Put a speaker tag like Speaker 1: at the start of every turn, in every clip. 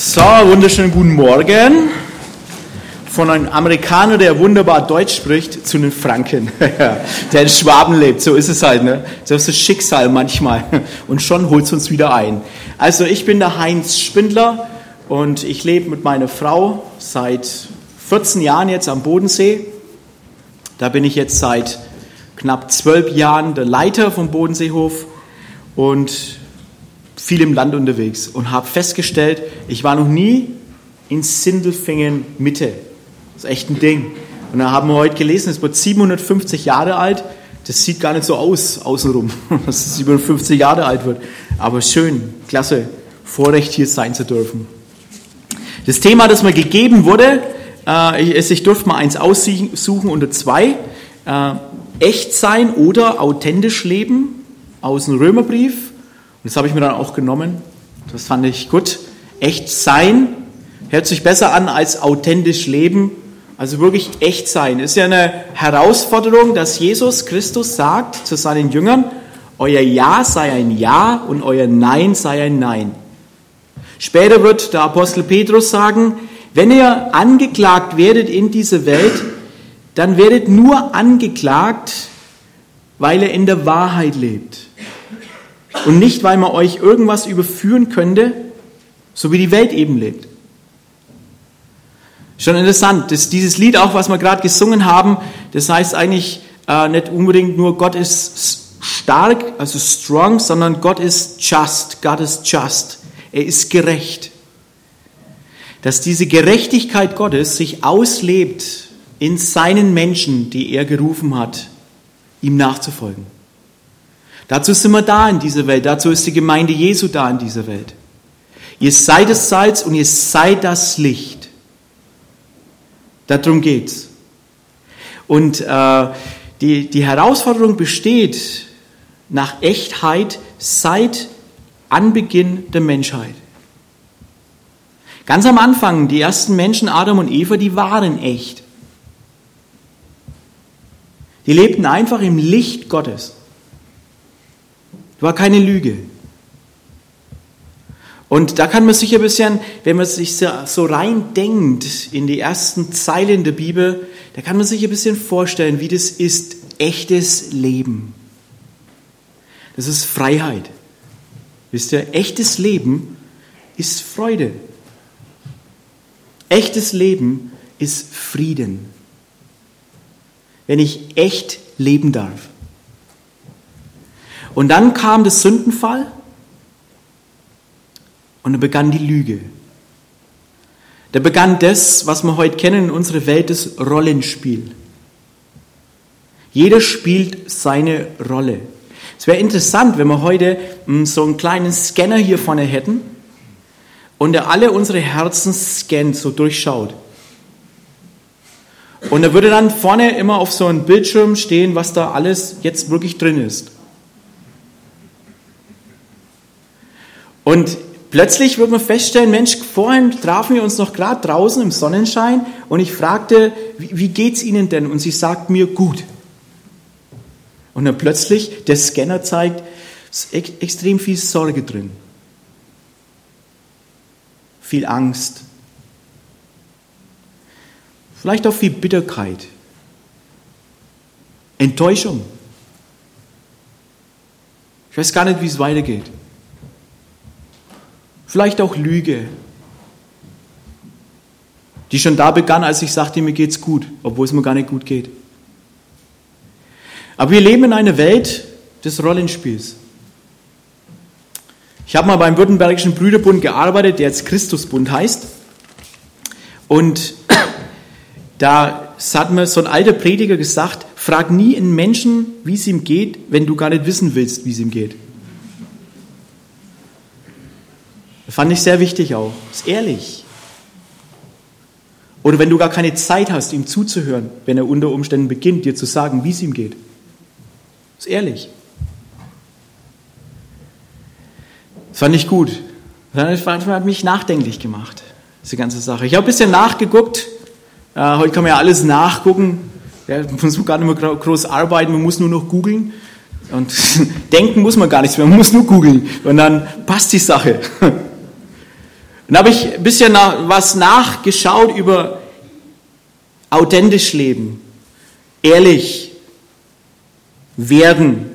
Speaker 1: So, wunderschönen guten Morgen. Von einem Amerikaner, der wunderbar Deutsch spricht, zu einem Franken, der in Schwaben lebt. So ist es halt, ne? Das ist das Schicksal manchmal. Und schon holt es uns wieder ein. Also, ich bin der Heinz Spindler und ich lebe mit meiner Frau seit 14 Jahren jetzt am Bodensee. Da bin ich jetzt seit knapp zwölf Jahren der Leiter vom Bodenseehof und viel im Land unterwegs und habe festgestellt, ich war noch nie in Sindelfingen Mitte. Das ist echt ein Ding. Und da haben wir heute gelesen, es wird 750 Jahre alt. Das sieht gar nicht so aus, außenrum, dass es 750 Jahre alt wird. Aber schön, klasse, Vorrecht hier sein zu dürfen. Das Thema, das mir gegeben wurde, äh, ich, durfte mal eins aussuchen unter zwei. Äh, echt sein oder authentisch leben aus dem Römerbrief das habe ich mir dann auch genommen. Das fand ich gut. Echt sein hört sich besser an als authentisch leben. Also wirklich echt sein. Ist ja eine Herausforderung, dass Jesus Christus sagt zu seinen Jüngern, euer Ja sei ein Ja und euer Nein sei ein Nein. Später wird der Apostel Petrus sagen, wenn ihr angeklagt werdet in dieser Welt, dann werdet nur angeklagt, weil ihr in der Wahrheit lebt und nicht, weil man euch irgendwas überführen könnte, so wie die Welt eben lebt. Schon interessant, dass dieses Lied auch, was wir gerade gesungen haben, das heißt eigentlich äh, nicht unbedingt nur Gott ist stark, also strong, sondern Gott ist just, Gott ist just, er ist gerecht. Dass diese Gerechtigkeit Gottes sich auslebt in seinen Menschen, die er gerufen hat, ihm nachzufolgen. Dazu sind wir da in dieser Welt. Dazu ist die Gemeinde Jesu da in dieser Welt. Ihr seid das Salz und ihr seid das Licht. Darum geht's. Und äh, die, die Herausforderung besteht nach Echtheit seit Anbeginn der Menschheit. Ganz am Anfang, die ersten Menschen, Adam und Eva, die waren echt. Die lebten einfach im Licht Gottes. War keine Lüge. Und da kann man sich ein bisschen, wenn man sich so rein denkt in die ersten Zeilen der Bibel, da kann man sich ein bisschen vorstellen, wie das ist, echtes Leben. Das ist Freiheit. Wisst ihr, echtes Leben ist Freude. Echtes Leben ist Frieden. Wenn ich echt leben darf. Und dann kam der Sündenfall und dann begann die Lüge. Da begann das, was wir heute kennen in unserer Welt, das Rollenspiel. Jeder spielt seine Rolle. Es wäre interessant, wenn wir heute hm, so einen kleinen Scanner hier vorne hätten und der alle unsere Herzen scannt, so durchschaut. Und da würde dann vorne immer auf so einem Bildschirm stehen, was da alles jetzt wirklich drin ist. Und plötzlich wird man feststellen, Mensch, vorhin trafen wir uns noch gerade draußen im Sonnenschein und ich fragte, wie, wie geht's Ihnen denn? Und sie sagt mir, gut. Und dann plötzlich, der Scanner zeigt, ist extrem viel Sorge drin. Viel Angst. Vielleicht auch viel Bitterkeit. Enttäuschung. Ich weiß gar nicht, wie es weitergeht. Vielleicht auch Lüge, die schon da begann, als ich sagte, mir geht's gut, obwohl es mir gar nicht gut geht. Aber wir leben in einer Welt des Rollenspiels. Ich habe mal beim Württembergischen Brüderbund gearbeitet, der jetzt Christusbund heißt. Und da hat mir so ein alter Prediger gesagt, frag nie einen Menschen, wie es ihm geht, wenn du gar nicht wissen willst, wie es ihm geht. Das fand ich sehr wichtig auch. Ist ehrlich. Oder wenn du gar keine Zeit hast, ihm zuzuhören, wenn er unter Umständen beginnt, dir zu sagen, wie es ihm geht. Ist ehrlich. Das fand ich gut. Das hat mich nachdenklich gemacht, diese ganze Sache. Ich habe ein bisschen nachgeguckt. Heute kann man ja alles nachgucken. Ja, man muss gar nicht mehr groß arbeiten, man muss nur noch googeln. Und denken muss man gar nichts mehr, man muss nur googeln. Und dann passt die Sache. Und da habe ich ein bisschen was nachgeschaut über authentisch leben, ehrlich werden,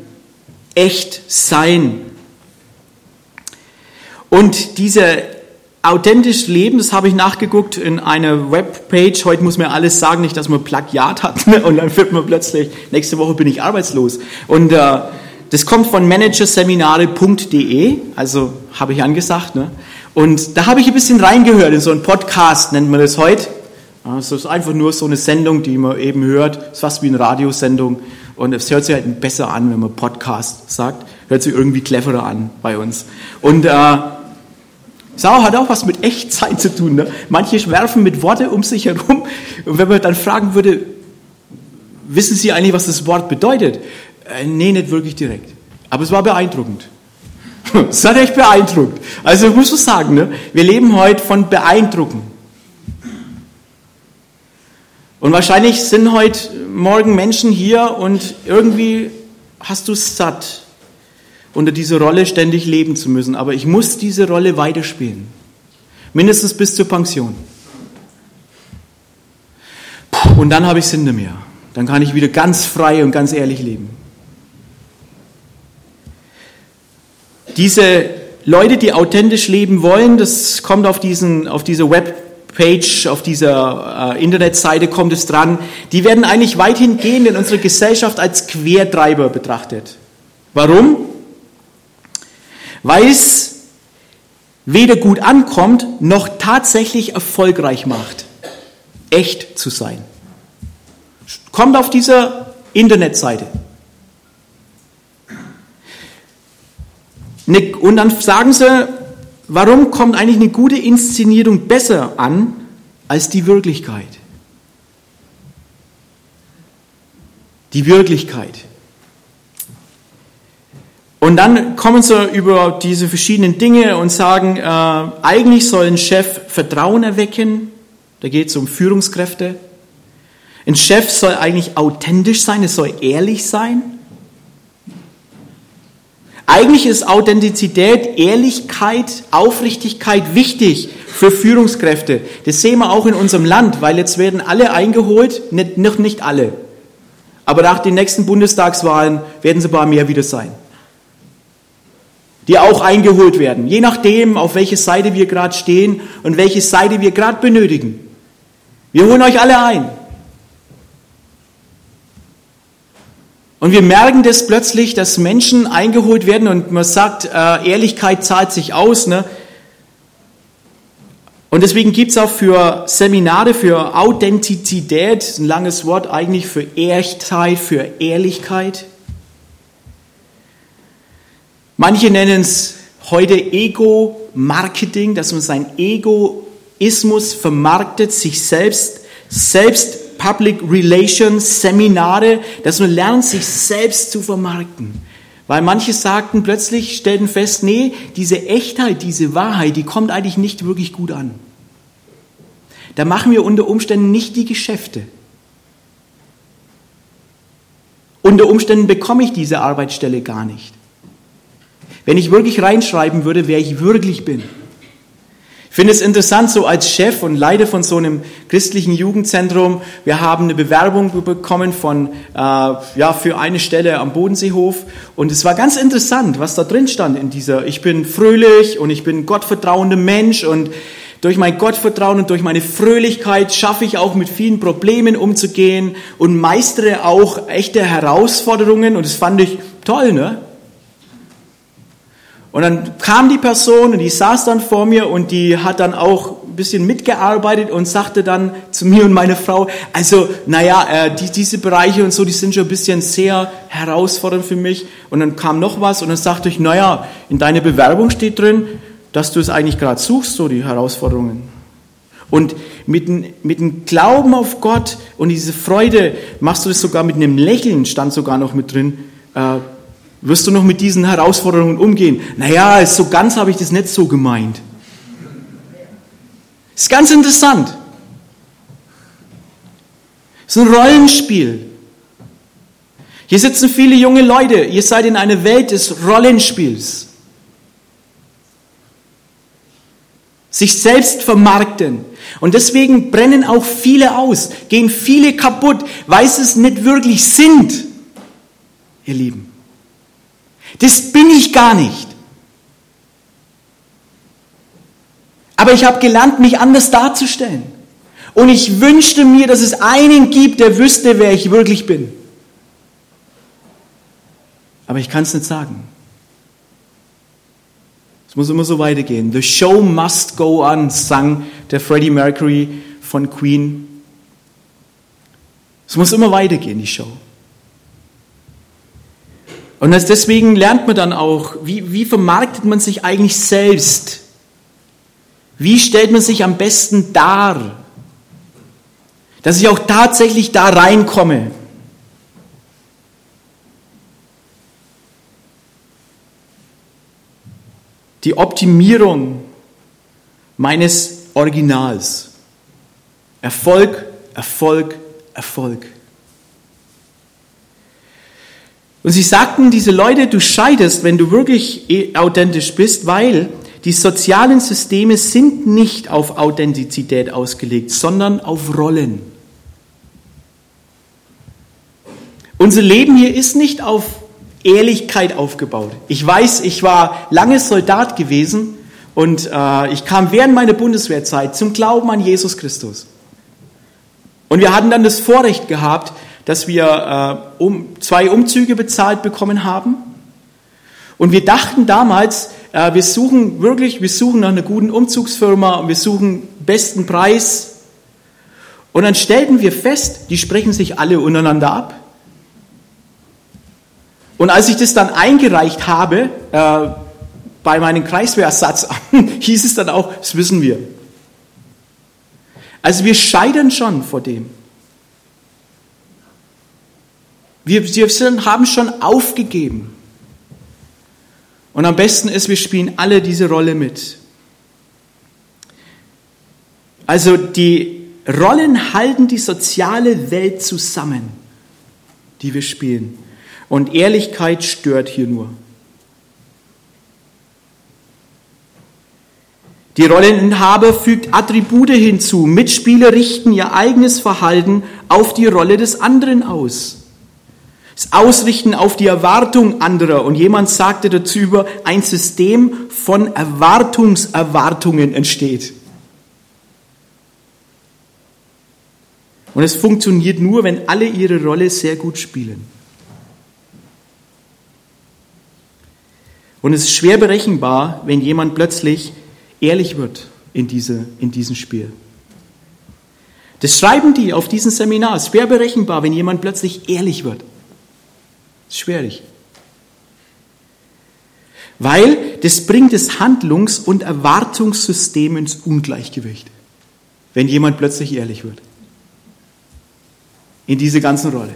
Speaker 1: echt sein. Und diese authentisch leben, das habe ich nachgeguckt in einer Webpage. Heute muss man alles sagen, nicht, dass man Plagiat hat und dann wird man plötzlich, nächste Woche bin ich arbeitslos. Und äh, das kommt von managerseminare.de, also habe ich angesagt. Ne? Und da habe ich ein bisschen reingehört in so einen Podcast, nennt man das heute. Es ist einfach nur so eine Sendung, die man eben hört. Es ist fast wie eine Radiosendung. Und es hört sich halt besser an, wenn man Podcast sagt. Hört sich irgendwie cleverer an bei uns. Und äh, Sau hat auch was mit Echtzeit zu tun. Ne? Manche werfen mit Worte um sich herum. Und wenn man dann fragen würde, wissen Sie eigentlich, was das Wort bedeutet? Äh, nee, nicht wirklich direkt. Aber es war beeindruckend. Es hat echt beeindruckt. Also muss so sagen, ne? wir leben heute von beeindrucken. Und wahrscheinlich sind heute morgen Menschen hier und irgendwie hast du es satt, unter dieser Rolle ständig leben zu müssen. Aber ich muss diese Rolle weiterspielen. Mindestens bis zur Pension. Und dann habe ich Sinn mehr. Dann kann ich wieder ganz frei und ganz ehrlich leben. Diese Leute, die authentisch leben wollen, das kommt auf, diesen, auf diese Webpage, auf dieser äh, Internetseite kommt es dran, die werden eigentlich weithin in unserer Gesellschaft als Quertreiber betrachtet. Warum? Weil es weder gut ankommt, noch tatsächlich erfolgreich macht, echt zu sein. Kommt auf dieser Internetseite. Ne, und dann sagen sie, warum kommt eigentlich eine gute Inszenierung besser an als die Wirklichkeit? Die Wirklichkeit. Und dann kommen sie über diese verschiedenen Dinge und sagen, äh, eigentlich soll ein Chef Vertrauen erwecken. Da geht es um Führungskräfte. Ein Chef soll eigentlich authentisch sein, es soll ehrlich sein. Eigentlich ist Authentizität, Ehrlichkeit, Aufrichtigkeit wichtig für Führungskräfte. Das sehen wir auch in unserem Land, weil jetzt werden alle eingeholt, nicht, noch nicht alle. Aber nach den nächsten Bundestagswahlen werden sie ein paar mehr wieder sein. Die auch eingeholt werden, je nachdem, auf welche Seite wir gerade stehen und welche Seite wir gerade benötigen. Wir holen euch alle ein. Und wir merken das plötzlich, dass Menschen eingeholt werden und man sagt, äh, Ehrlichkeit zahlt sich aus. Ne? Und deswegen gibt es auch für Seminare für Authentizität, ein langes Wort eigentlich für Echtheit, für Ehrlichkeit. Manche nennen es heute Ego-Marketing, dass man sein Egoismus vermarktet, sich selbst, selbst Public Relations Seminare, dass man lernt, sich selbst zu vermarkten. Weil manche sagten plötzlich, stellten fest, nee, diese Echtheit, diese Wahrheit, die kommt eigentlich nicht wirklich gut an. Da machen wir unter Umständen nicht die Geschäfte. Unter Umständen bekomme ich diese Arbeitsstelle gar nicht. Wenn ich wirklich reinschreiben würde, wer ich wirklich bin. Finde es interessant, so als Chef und Leiter von so einem christlichen Jugendzentrum, wir haben eine Bewerbung bekommen von, äh, ja, für eine Stelle am Bodenseehof. Und es war ganz interessant, was da drin stand in dieser, ich bin fröhlich und ich bin gottvertrauender Mensch und durch mein Gottvertrauen und durch meine Fröhlichkeit schaffe ich auch mit vielen Problemen umzugehen und meistere auch echte Herausforderungen. Und das fand ich toll, ne? Und dann kam die Person und die saß dann vor mir und die hat dann auch ein bisschen mitgearbeitet und sagte dann zu mir und meine Frau, also naja, äh, die, diese Bereiche und so, die sind schon ein bisschen sehr herausfordernd für mich. Und dann kam noch was und dann sagte ich, naja, in deiner Bewerbung steht drin, dass du es eigentlich gerade suchst, so die Herausforderungen. Und mit, mit dem Glauben auf Gott und diese Freude machst du das sogar mit einem Lächeln, stand sogar noch mit drin, äh, wirst du noch mit diesen Herausforderungen umgehen? Naja, so ganz habe ich das nicht so gemeint. Ist ganz interessant. Es ist ein Rollenspiel. Hier sitzen viele junge Leute. Ihr seid in einer Welt des Rollenspiels. sich selbst vermarkten. Und deswegen brennen auch viele aus, gehen viele kaputt, weil sie es nicht wirklich sind, ihr Lieben. Das bin ich gar nicht. Aber ich habe gelernt, mich anders darzustellen. Und ich wünschte mir, dass es einen gibt, der wüsste, wer ich wirklich bin. Aber ich kann es nicht sagen. Es muss immer so weitergehen. The show must go on, sang der Freddie Mercury von Queen. Es muss immer weitergehen, die Show. Und deswegen lernt man dann auch, wie, wie vermarktet man sich eigentlich selbst? Wie stellt man sich am besten dar? Dass ich auch tatsächlich da reinkomme. Die Optimierung meines Originals. Erfolg, Erfolg, Erfolg. Und sie sagten, diese Leute, du scheidest, wenn du wirklich eh authentisch bist, weil die sozialen Systeme sind nicht auf Authentizität ausgelegt, sondern auf Rollen. Unser Leben hier ist nicht auf Ehrlichkeit aufgebaut. Ich weiß, ich war lange Soldat gewesen und äh, ich kam während meiner Bundeswehrzeit zum Glauben an Jesus Christus. Und wir hatten dann das Vorrecht gehabt, dass wir äh, um, zwei Umzüge bezahlt bekommen haben. Und wir dachten damals, äh, wir suchen wirklich, wir suchen nach einer guten Umzugsfirma und wir suchen besten Preis. Und dann stellten wir fest, die sprechen sich alle untereinander ab. Und als ich das dann eingereicht habe äh, bei meinem Kreiswehrersatz, hieß es dann auch, das wissen wir. Also wir scheitern schon vor dem. Wir, wir haben schon aufgegeben. Und am besten ist, wir spielen alle diese Rolle mit. Also die Rollen halten die soziale Welt zusammen, die wir spielen. Und Ehrlichkeit stört hier nur. Die Rolleninhaber fügt Attribute hinzu. Mitspieler richten ihr eigenes Verhalten auf die Rolle des anderen aus. Das Ausrichten auf die Erwartung anderer. Und jemand sagte dazu über, ein System von Erwartungserwartungen entsteht. Und es funktioniert nur, wenn alle ihre Rolle sehr gut spielen. Und es ist schwer berechenbar, wenn jemand plötzlich ehrlich wird in, diese, in diesem Spiel. Das schreiben die auf diesem Seminar. Es ist schwer berechenbar, wenn jemand plötzlich ehrlich wird. Schwierig. Weil das bringt das Handlungs- und Erwartungssystem ins Ungleichgewicht, wenn jemand plötzlich ehrlich wird. In diese ganzen Rolle.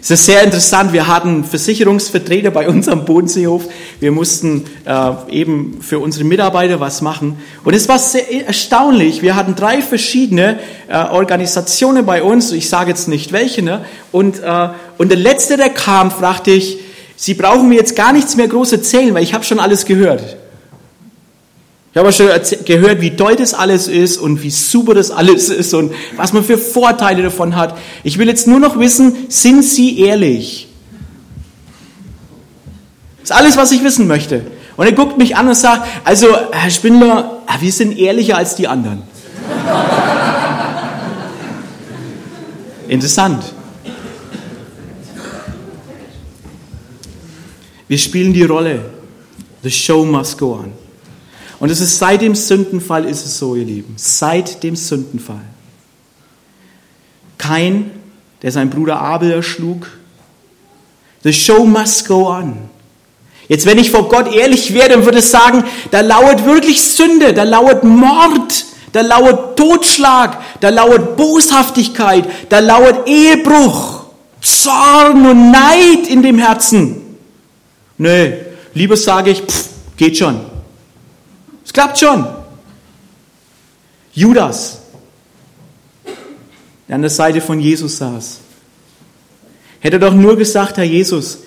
Speaker 1: Es ist sehr interessant, wir hatten Versicherungsvertreter bei uns am Bodenseehof. Wir mussten äh, eben für unsere Mitarbeiter was machen. Und es war sehr erstaunlich. Wir hatten drei verschiedene äh, Organisationen bei uns. Ich sage jetzt nicht welche. Ne? Und, äh, und der letzte, der kam, fragte ich, Sie brauchen mir jetzt gar nichts mehr groß erzählen, weil ich habe schon alles gehört. Ich habe schon gehört, wie toll das alles ist und wie super das alles ist und was man für Vorteile davon hat. Ich will jetzt nur noch wissen, sind Sie ehrlich? Das ist alles, was ich wissen möchte. Und er guckt mich an und sagt, also Herr Spindler, wir sind ehrlicher als die anderen. Interessant. Wir spielen die Rolle. The show must go on. Und es ist seit dem Sündenfall ist es so, ihr Lieben. Seit dem Sündenfall. Kein, der seinen Bruder Abel erschlug. The show must go on. Jetzt, wenn ich vor Gott ehrlich wäre, dann würde ich sagen, da lauert wirklich Sünde, da lauert Mord, da lauert Totschlag, da lauert Boshaftigkeit, da lauert Ehebruch, Zorn und Neid in dem Herzen. Nö, lieber sage ich, pff, geht schon. Klappt schon. Judas, der an der Seite von Jesus saß, hätte doch nur gesagt, Herr Jesus,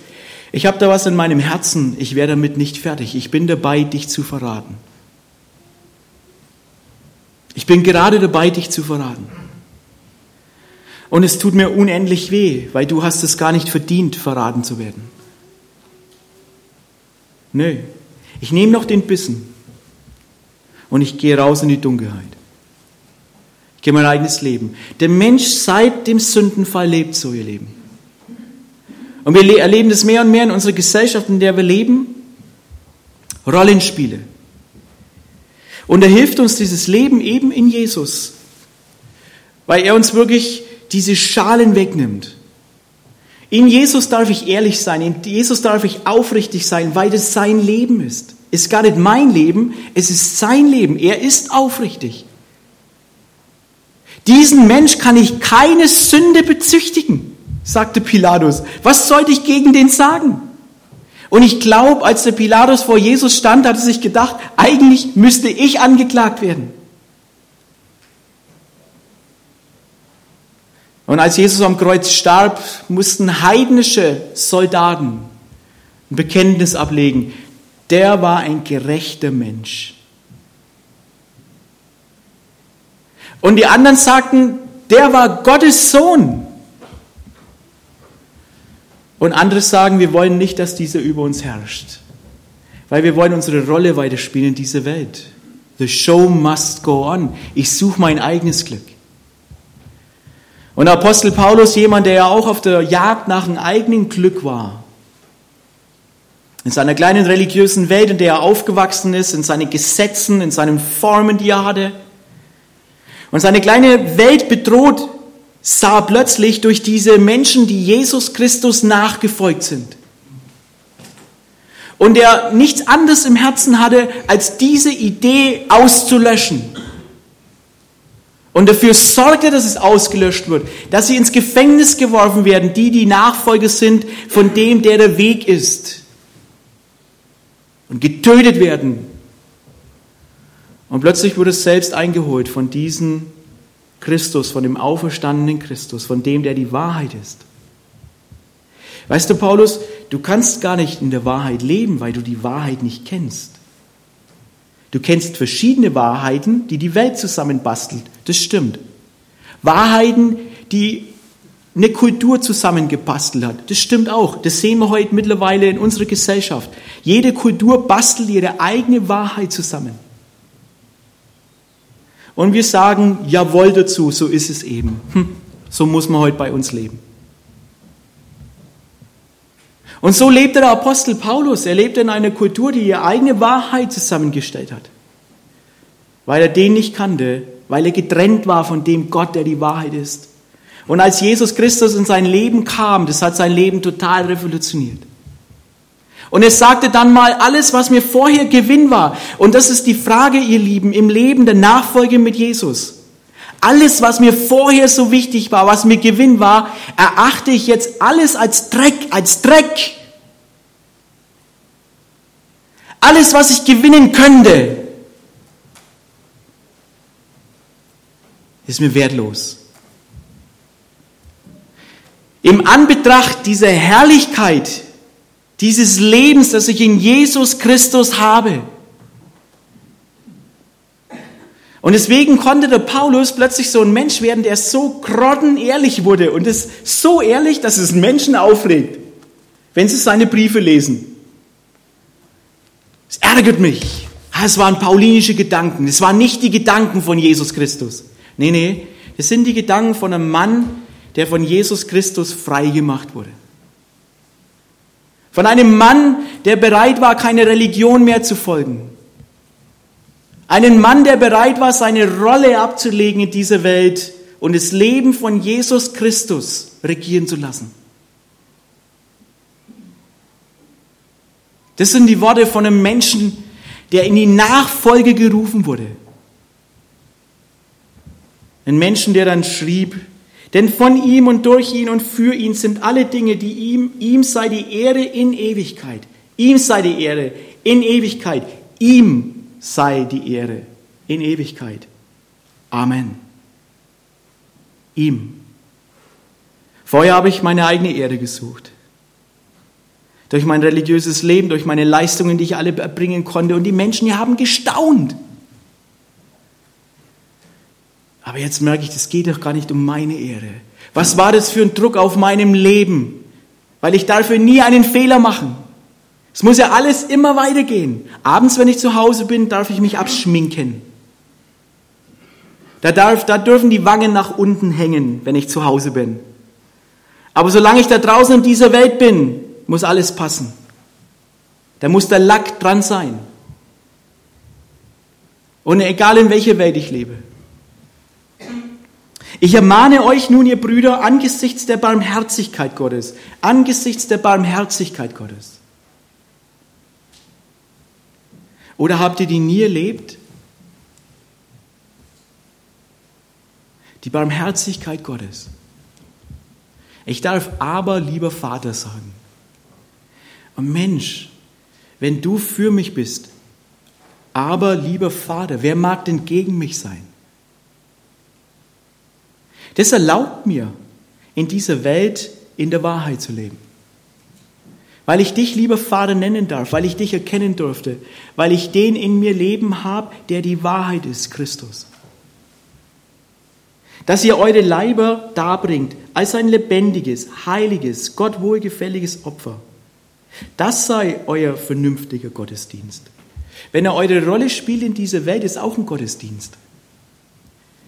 Speaker 1: ich habe da was in meinem Herzen, ich wäre damit nicht fertig, ich bin dabei, dich zu verraten. Ich bin gerade dabei, dich zu verraten. Und es tut mir unendlich weh, weil du hast es gar nicht verdient, verraten zu werden. Nö, ich nehme noch den Bissen und ich gehe raus in die Dunkelheit. Ich gehe mein eigenes Leben. Der Mensch seit dem Sündenfall lebt so ihr Leben. Und wir erleben das mehr und mehr in unserer Gesellschaft, in der wir leben. Rollenspiele. Und er hilft uns dieses Leben eben in Jesus, weil er uns wirklich diese Schalen wegnimmt. In Jesus darf ich ehrlich sein, in Jesus darf ich aufrichtig sein, weil das sein Leben ist. Es ist gar nicht mein Leben, es ist sein Leben. Er ist aufrichtig. Diesen Mensch kann ich keine Sünde bezüchtigen, sagte Pilatus. Was sollte ich gegen den sagen? Und ich glaube, als der Pilatus vor Jesus stand, hat er sich gedacht, eigentlich müsste ich angeklagt werden. Und als Jesus am Kreuz starb, mussten heidnische Soldaten ein Bekenntnis ablegen. Der war ein gerechter Mensch. Und die anderen sagten, der war Gottes Sohn. Und andere sagen, wir wollen nicht, dass dieser über uns herrscht, weil wir wollen unsere Rolle weiterspielen in dieser Welt. The show must go on. Ich suche mein eigenes Glück. Und Apostel Paulus, jemand, der ja auch auf der Jagd nach einem eigenen Glück war, in seiner kleinen religiösen Welt, in der er aufgewachsen ist, in seinen Gesetzen, in seinen Formen, die er hatte, und seine kleine Welt bedroht sah plötzlich durch diese Menschen, die Jesus Christus nachgefolgt sind. Und er nichts anderes im Herzen hatte, als diese Idee auszulöschen. Und dafür sorgte, dass es ausgelöscht wird, dass sie ins Gefängnis geworfen werden, die, die Nachfolger sind von dem, der der Weg ist. Und getötet werden. Und plötzlich wurde es selbst eingeholt von diesen Christus, von dem auferstandenen Christus, von dem, der die Wahrheit ist. Weißt du, Paulus, du kannst gar nicht in der Wahrheit leben, weil du die Wahrheit nicht kennst. Du kennst verschiedene Wahrheiten, die die Welt zusammenbastelt. Das stimmt. Wahrheiten, die eine Kultur zusammengebastelt hat. Das stimmt auch. Das sehen wir heute mittlerweile in unserer Gesellschaft. Jede Kultur bastelt ihre eigene Wahrheit zusammen. Und wir sagen Jawohl dazu, so ist es eben. Hm, so muss man heute bei uns leben. Und so lebte der Apostel Paulus. Er lebte in einer Kultur, die ihre eigene Wahrheit zusammengestellt hat. Weil er den nicht kannte, weil er getrennt war von dem Gott, der die Wahrheit ist. Und als Jesus Christus in sein Leben kam, das hat sein Leben total revolutioniert. Und er sagte dann mal, alles, was mir vorher Gewinn war, und das ist die Frage, ihr Lieben, im Leben der Nachfolge mit Jesus. Alles, was mir vorher so wichtig war, was mir Gewinn war, erachte ich jetzt alles als Dreck, als Dreck. Alles, was ich gewinnen könnte, ist mir wertlos. Im Anbetracht dieser Herrlichkeit, dieses Lebens, das ich in Jesus Christus habe. Und deswegen konnte der Paulus plötzlich so ein Mensch werden, der so grottenehrlich wurde und ist so ehrlich, dass es Menschen aufregt, wenn sie seine Briefe lesen. Es ärgert mich. Ah, es waren paulinische Gedanken. Es waren nicht die Gedanken von Jesus Christus. Nee, nee, es sind die Gedanken von einem Mann, der von Jesus Christus frei gemacht wurde. Von einem Mann, der bereit war, keine Religion mehr zu folgen. Einen Mann, der bereit war, seine Rolle abzulegen in dieser Welt und das Leben von Jesus Christus regieren zu lassen. Das sind die Worte von einem Menschen, der in die Nachfolge gerufen wurde. Ein Menschen, der dann schrieb, denn von ihm und durch ihn und für ihn sind alle Dinge, die ihm, ihm sei die Ehre in Ewigkeit. Ihm sei die Ehre in Ewigkeit. Ihm sei die Ehre in Ewigkeit. Amen. Ihm. Vorher habe ich meine eigene Ehre gesucht. Durch mein religiöses Leben, durch meine Leistungen, die ich alle erbringen konnte. Und die Menschen hier haben gestaunt. Aber jetzt merke ich, das geht doch gar nicht um meine Ehre. Was war das für ein Druck auf meinem Leben? Weil ich dafür nie einen Fehler machen. Es muss ja alles immer weitergehen. Abends, wenn ich zu Hause bin, darf ich mich abschminken. Da, darf, da dürfen die Wangen nach unten hängen, wenn ich zu Hause bin. Aber solange ich da draußen in dieser Welt bin, muss alles passen. Da muss der Lack dran sein. Und egal in welcher Welt ich lebe. Ich ermahne euch nun, ihr Brüder, angesichts der Barmherzigkeit Gottes, angesichts der Barmherzigkeit Gottes. Oder habt ihr die nie erlebt? Die Barmherzigkeit Gottes. Ich darf aber lieber Vater sagen. Mensch, wenn du für mich bist, aber lieber Vater, wer mag denn gegen mich sein? Das erlaubt mir, in dieser Welt in der Wahrheit zu leben. Weil ich dich, lieber Vater, nennen darf, weil ich dich erkennen durfte, weil ich den in mir leben habe, der die Wahrheit ist, Christus. Dass ihr eure Leiber darbringt als ein lebendiges, heiliges, Gott wohlgefälliges Opfer. Das sei euer vernünftiger Gottesdienst. Wenn er eure Rolle spielt in dieser Welt, ist auch ein Gottesdienst.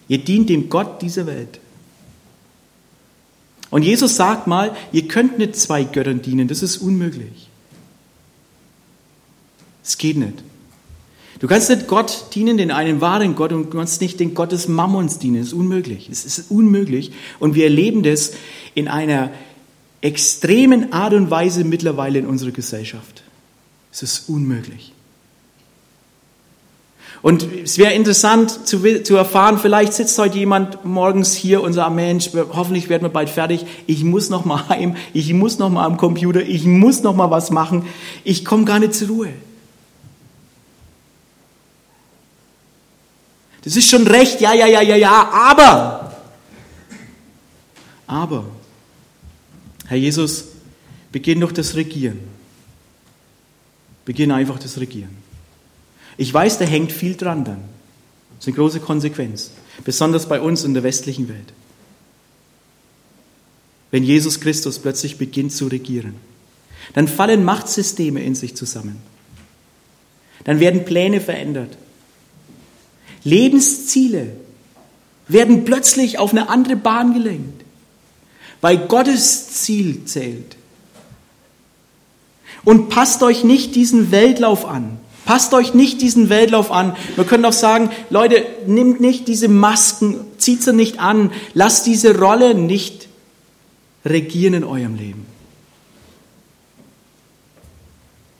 Speaker 1: Ihr dient dem Gott dieser Welt. Und Jesus sagt mal, ihr könnt nicht zwei Göttern dienen, das ist unmöglich. Es geht nicht. Du kannst nicht Gott dienen, den einen wahren Gott, und du kannst nicht den Gott des Mammons dienen. Das ist unmöglich. Es ist unmöglich. Und wir erleben das in einer extremen Art und Weise mittlerweile in unserer Gesellschaft. Es ist unmöglich. Und es wäre interessant zu, zu, erfahren, vielleicht sitzt heute jemand morgens hier und sagt, Mensch, hoffentlich werden wir bald fertig. Ich muss noch mal heim, ich muss noch mal am Computer, ich muss noch mal was machen. Ich komme gar nicht zur Ruhe. Das ist schon recht, ja, ja, ja, ja, ja, aber, aber, Herr Jesus, beginn doch das Regieren. Beginn einfach das Regieren. Ich weiß, da hängt viel dran dann. Das ist eine große Konsequenz, besonders bei uns in der westlichen Welt. Wenn Jesus Christus plötzlich beginnt zu regieren, dann fallen Machtsysteme in sich zusammen. Dann werden Pläne verändert. Lebensziele werden plötzlich auf eine andere Bahn gelenkt, weil Gottes Ziel zählt. Und passt euch nicht diesen Weltlauf an. Passt euch nicht diesen Weltlauf an. Wir können auch sagen, Leute, nimmt nicht diese Masken, zieht sie nicht an, lasst diese Rolle nicht regieren in eurem Leben.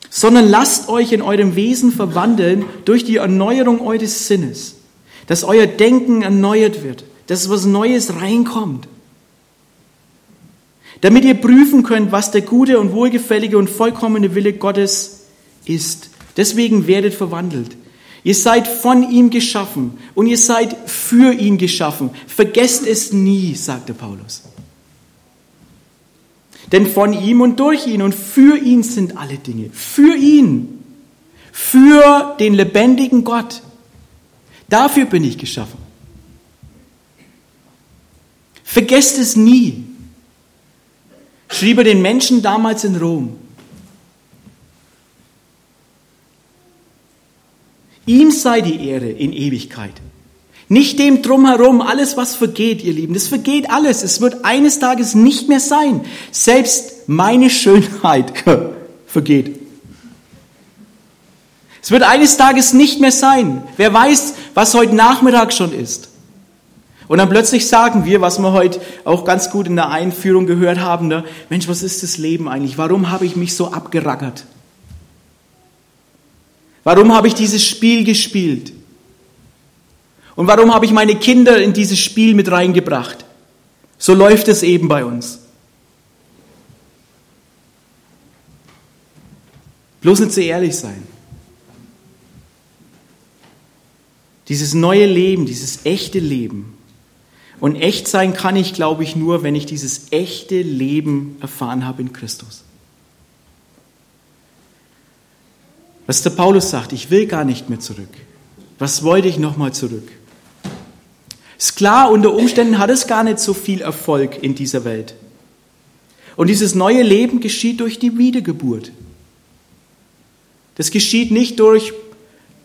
Speaker 1: Sondern lasst euch in eurem Wesen verwandeln durch die Erneuerung eures Sinnes dass euer Denken erneuert wird, dass was Neues reinkommt. Damit ihr prüfen könnt, was der gute und wohlgefällige und vollkommene Wille Gottes ist. Deswegen werdet verwandelt. Ihr seid von ihm geschaffen und ihr seid für ihn geschaffen. Vergesst es nie, sagte Paulus. Denn von ihm und durch ihn und für ihn sind alle Dinge. Für ihn. Für den lebendigen Gott. Dafür bin ich geschaffen. Vergesst es nie, schrieb er den Menschen damals in Rom. Ihm sei die Ehre in Ewigkeit. Nicht dem drumherum, alles was vergeht, ihr Lieben. Das vergeht alles. Es wird eines Tages nicht mehr sein. Selbst meine Schönheit vergeht. Es wird eines Tages nicht mehr sein. Wer weiß, was heute Nachmittag schon ist. Und dann plötzlich sagen wir, was wir heute auch ganz gut in der Einführung gehört haben, ne? Mensch, was ist das Leben eigentlich? Warum habe ich mich so abgerackert? Warum habe ich dieses Spiel gespielt? Und warum habe ich meine Kinder in dieses Spiel mit reingebracht? So läuft es eben bei uns. Bloß nicht zu ehrlich sein. Dieses neue Leben, dieses echte Leben. Und echt sein kann ich, glaube ich, nur, wenn ich dieses echte Leben erfahren habe in Christus. Was der Paulus sagt, ich will gar nicht mehr zurück. Was wollte ich nochmal zurück? Ist klar, unter Umständen hat es gar nicht so viel Erfolg in dieser Welt. Und dieses neue Leben geschieht durch die Wiedergeburt. Das geschieht nicht durch,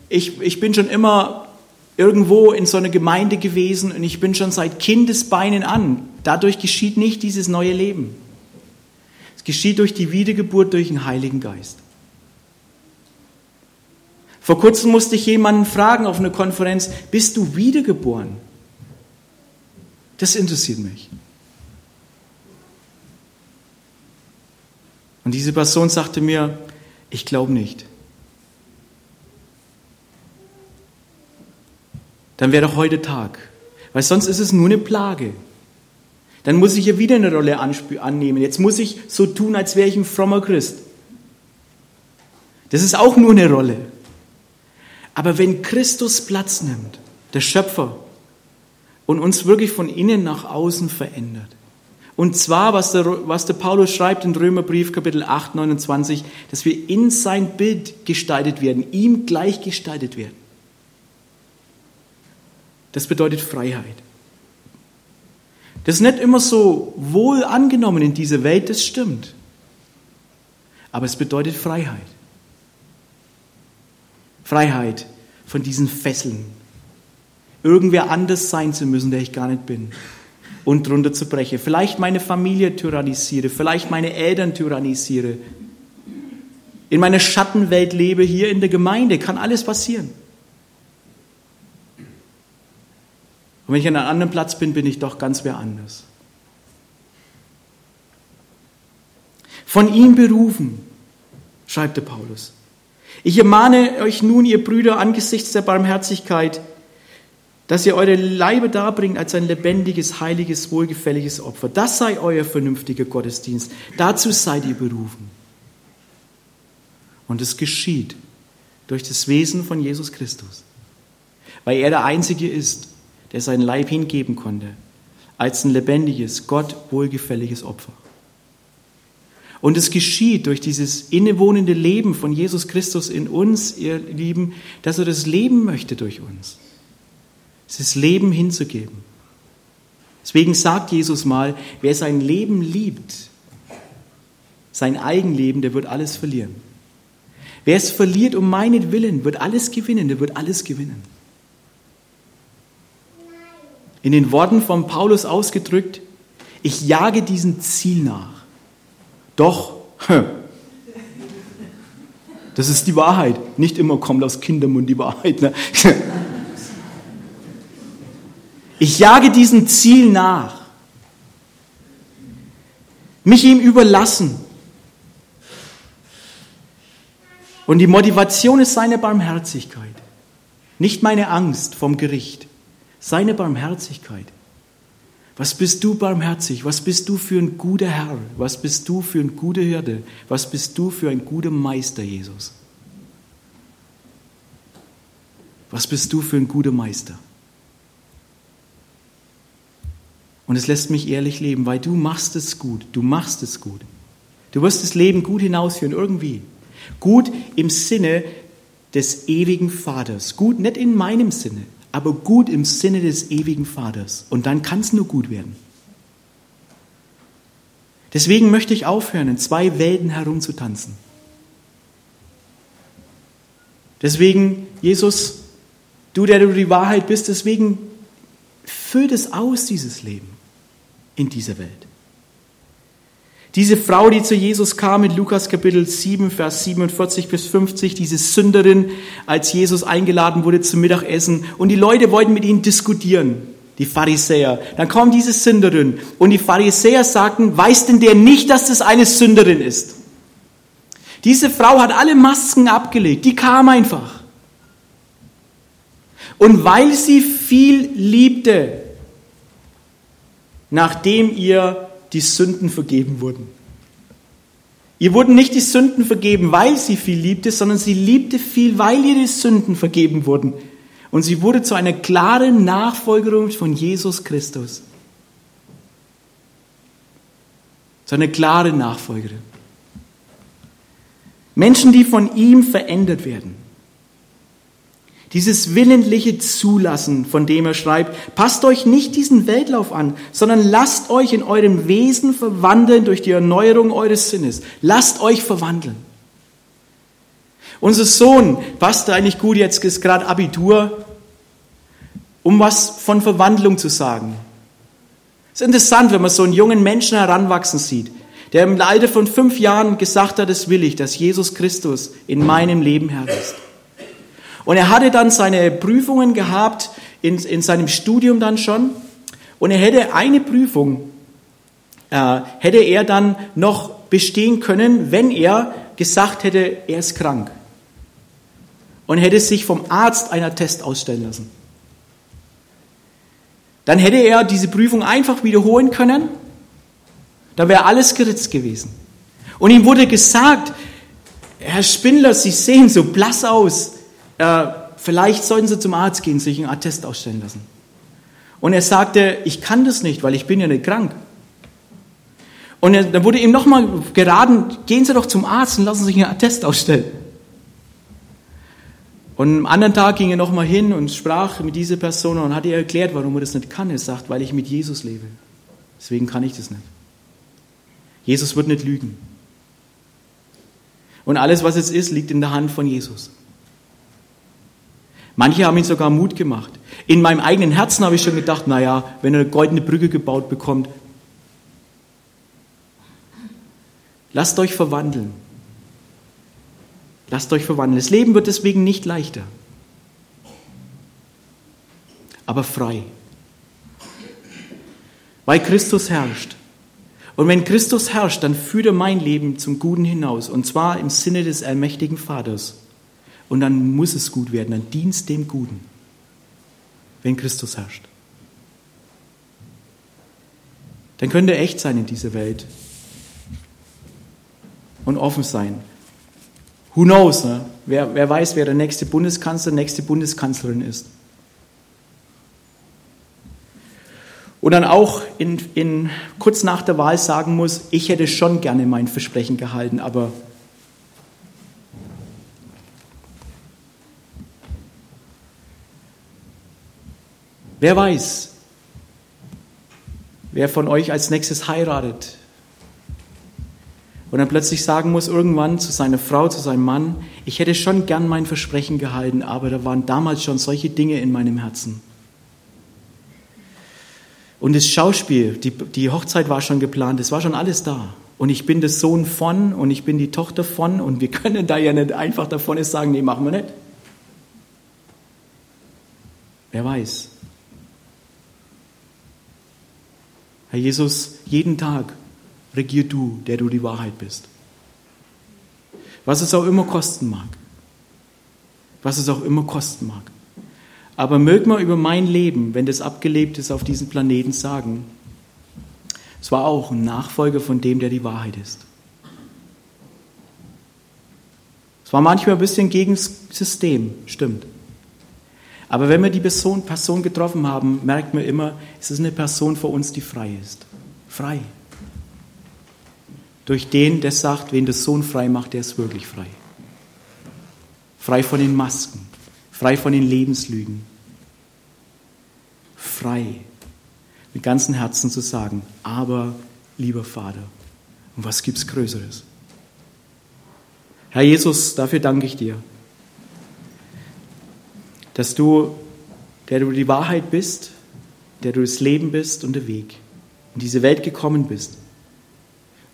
Speaker 1: ich, ich bin schon immer irgendwo in so einer Gemeinde gewesen und ich bin schon seit Kindesbeinen an. Dadurch geschieht nicht dieses neue Leben. Es geschieht durch die Wiedergeburt durch den Heiligen Geist. Vor kurzem musste ich jemanden fragen auf einer Konferenz, bist du wiedergeboren? Das interessiert mich. Und diese Person sagte mir, ich glaube nicht. Dann wäre doch heute Tag, weil sonst ist es nur eine Plage. Dann muss ich ja wieder eine Rolle annehmen. Jetzt muss ich so tun, als wäre ich ein frommer Christ. Das ist auch nur eine Rolle. Aber wenn Christus Platz nimmt, der Schöpfer, und uns wirklich von innen nach außen verändert. Und zwar, was der, was der Paulus schreibt in Römerbrief Kapitel 8, 29, dass wir in sein Bild gestaltet werden, ihm gleich gestaltet werden. Das bedeutet Freiheit. Das ist nicht immer so wohl angenommen in dieser Welt, das stimmt. Aber es bedeutet Freiheit. Freiheit von diesen Fesseln, irgendwer anders sein zu müssen, der ich gar nicht bin und drunter zu brechen. Vielleicht meine Familie tyrannisiere, vielleicht meine Eltern tyrannisiere. In meiner Schattenwelt lebe, hier in der Gemeinde, kann alles passieren. Und wenn ich an einem anderen Platz bin, bin ich doch ganz wer anders. Von ihm berufen, schreibt der Paulus. Ich ermahne euch nun, ihr Brüder, angesichts der Barmherzigkeit, dass ihr eure Leibe darbringt als ein lebendiges, heiliges, wohlgefälliges Opfer. Das sei euer vernünftiger Gottesdienst. Dazu seid ihr berufen. Und es geschieht durch das Wesen von Jesus Christus, weil er der Einzige ist, der seinen Leib hingeben konnte, als ein lebendiges, Gott wohlgefälliges Opfer. Und es geschieht durch dieses innewohnende Leben von Jesus Christus in uns, ihr Lieben, dass er das Leben möchte durch uns. Das Leben hinzugeben. Deswegen sagt Jesus mal, wer sein Leben liebt, sein Eigenleben, der wird alles verlieren. Wer es verliert um meinetwillen, wird alles gewinnen, der wird alles gewinnen. In den Worten von Paulus ausgedrückt, ich jage diesem Ziel nach. Doch, das ist die Wahrheit. Nicht immer kommt aus Kindermund die Wahrheit. Ne? Ich jage diesem Ziel nach. Mich ihm überlassen. Und die Motivation ist seine Barmherzigkeit. Nicht meine Angst vom Gericht. Seine Barmherzigkeit. Was bist du barmherzig? Was bist du für ein guter Herr? Was bist du für ein guter Hirte? Was bist du für ein guter Meister, Jesus? Was bist du für ein guter Meister? Und es lässt mich ehrlich leben, weil du machst es gut. Du machst es gut. Du wirst das Leben gut hinausführen, irgendwie. Gut im Sinne des ewigen Vaters. Gut nicht in meinem Sinne, aber gut im Sinne des ewigen Vaters. Und dann kann es nur gut werden. Deswegen möchte ich aufhören, in zwei Welten herumzutanzen. Deswegen, Jesus, du, der du die Wahrheit bist, deswegen füll das aus, dieses Leben in dieser Welt. Diese Frau, die zu Jesus kam in Lukas Kapitel 7, Vers 47 bis 50, diese Sünderin, als Jesus eingeladen wurde zum Mittagessen und die Leute wollten mit ihnen diskutieren, die Pharisäer. Dann kam diese Sünderin und die Pharisäer sagten, weiß denn der nicht, dass das eine Sünderin ist? Diese Frau hat alle Masken abgelegt, die kam einfach. Und weil sie viel liebte, nachdem ihr die Sünden vergeben wurden. Ihr wurden nicht die Sünden vergeben, weil sie viel liebte, sondern sie liebte viel, weil ihr die Sünden vergeben wurden. Und sie wurde zu einer klaren Nachfolgerin von Jesus Christus. Zu einer klaren Nachfolgerin. Menschen, die von ihm verändert werden. Dieses willentliche Zulassen, von dem er schreibt, passt euch nicht diesen Weltlauf an, sondern lasst euch in eurem Wesen verwandeln durch die Erneuerung eures Sinnes. Lasst euch verwandeln. Unser Sohn passt eigentlich gut, jetzt ist gerade Abitur, um was von Verwandlung zu sagen. Es ist interessant, wenn man so einen jungen Menschen heranwachsen sieht, der im Alter von fünf Jahren gesagt hat, das will ich, dass Jesus Christus in meinem Leben Herr ist. Und er hatte dann seine Prüfungen gehabt in, in seinem Studium dann schon. Und er hätte eine Prüfung, äh, hätte er dann noch bestehen können, wenn er gesagt hätte, er ist krank. Und hätte sich vom Arzt einer Test ausstellen lassen. Dann hätte er diese Prüfung einfach wiederholen können. Da wäre alles geritzt gewesen. Und ihm wurde gesagt, Herr Spindler, Sie sehen so blass aus äh, vielleicht sollten Sie zum Arzt gehen, sich einen Attest ausstellen lassen. Und er sagte, ich kann das nicht, weil ich bin ja nicht krank. Und er, dann wurde ihm nochmal geraten, gehen Sie doch zum Arzt und lassen Sie sich einen Attest ausstellen. Und am anderen Tag ging er nochmal hin und sprach mit dieser Person und hat ihr erklärt, warum er das nicht kann. Er sagt, weil ich mit Jesus lebe. Deswegen kann ich das nicht. Jesus wird nicht lügen. Und alles, was es ist, liegt in der Hand von Jesus. Manche haben ihn sogar Mut gemacht. In meinem eigenen Herzen habe ich schon gedacht, naja, wenn er eine goldene Brücke gebaut bekommt, lasst euch verwandeln. Lasst euch verwandeln. Das Leben wird deswegen nicht leichter, aber frei. Weil Christus herrscht. Und wenn Christus herrscht, dann führt er mein Leben zum Guten hinaus. Und zwar im Sinne des allmächtigen Vaters. Und dann muss es gut werden, dann dienst dem Guten, wenn Christus herrscht. Dann könnt ihr echt sein in dieser Welt und offen sein. Who knows? Ne? Wer, wer weiß, wer der nächste Bundeskanzler, nächste Bundeskanzlerin ist. Und dann auch in, in, kurz nach der Wahl sagen muss, ich hätte schon gerne mein Versprechen gehalten, aber Wer weiß, wer von euch als nächstes heiratet und dann plötzlich sagen muss irgendwann zu seiner Frau, zu seinem Mann, ich hätte schon gern mein Versprechen gehalten, aber da waren damals schon solche Dinge in meinem Herzen. Und das Schauspiel, die, die Hochzeit war schon geplant, es war schon alles da. Und ich bin der Sohn von und ich bin die Tochter von und wir können da ja nicht einfach davon sagen, nee, machen wir nicht. Wer weiß. Herr Jesus, jeden Tag regier du, der du die Wahrheit bist. Was es auch immer kosten mag. Was es auch immer kosten mag. Aber mög man über mein Leben, wenn das abgelebt ist, auf diesem Planeten sagen, es war auch ein Nachfolger von dem, der die Wahrheit ist. Es war manchmal ein bisschen gegen das System, stimmt. Aber wenn wir die Person, Person getroffen haben, merkt man immer, es ist eine Person vor uns, die frei ist. Frei. Durch den, der sagt, wen der Sohn frei macht, der ist wirklich frei. Frei von den Masken, frei von den Lebenslügen. Frei, mit ganzem Herzen zu sagen, aber lieber Vater, was gibt's Größeres? Herr Jesus, dafür danke ich dir dass du, der du die Wahrheit bist, der du das Leben bist und der Weg, in diese Welt gekommen bist,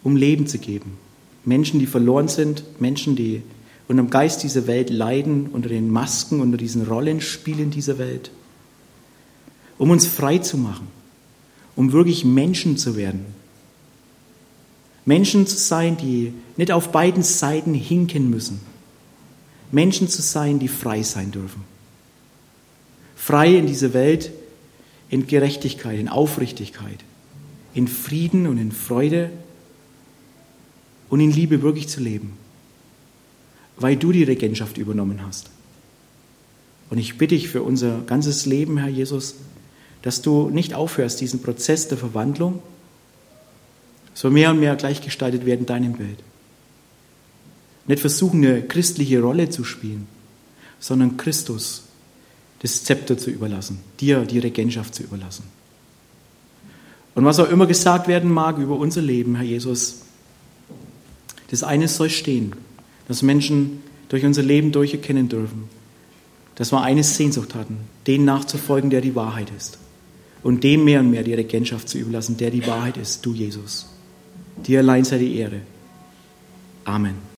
Speaker 1: um Leben zu geben. Menschen, die verloren sind, Menschen, die unter dem Geist dieser Welt leiden, unter den Masken, unter diesen Rollenspielen dieser Welt, um uns frei zu machen, um wirklich Menschen zu werden. Menschen zu sein, die nicht auf beiden Seiten hinken müssen. Menschen zu sein, die frei sein dürfen frei in diese Welt in Gerechtigkeit, in Aufrichtigkeit, in Frieden und in Freude und in Liebe wirklich zu leben, weil du die Regentschaft übernommen hast. Und ich bitte dich für unser ganzes Leben, Herr Jesus, dass du nicht aufhörst, diesen Prozess der Verwandlung, so mehr und mehr gleichgestaltet werden in deinem Bild. Nicht versuchen, eine christliche Rolle zu spielen, sondern Christus das Zepter zu überlassen, dir die Regentschaft zu überlassen. Und was auch immer gesagt werden mag über unser Leben, Herr Jesus, das eine soll stehen, dass Menschen durch unser Leben durcherkennen dürfen, dass wir eine Sehnsucht hatten, den nachzufolgen, der die Wahrheit ist. Und dem mehr und mehr die Regentschaft zu überlassen, der die Wahrheit ist, du Jesus. Dir allein sei die Ehre. Amen.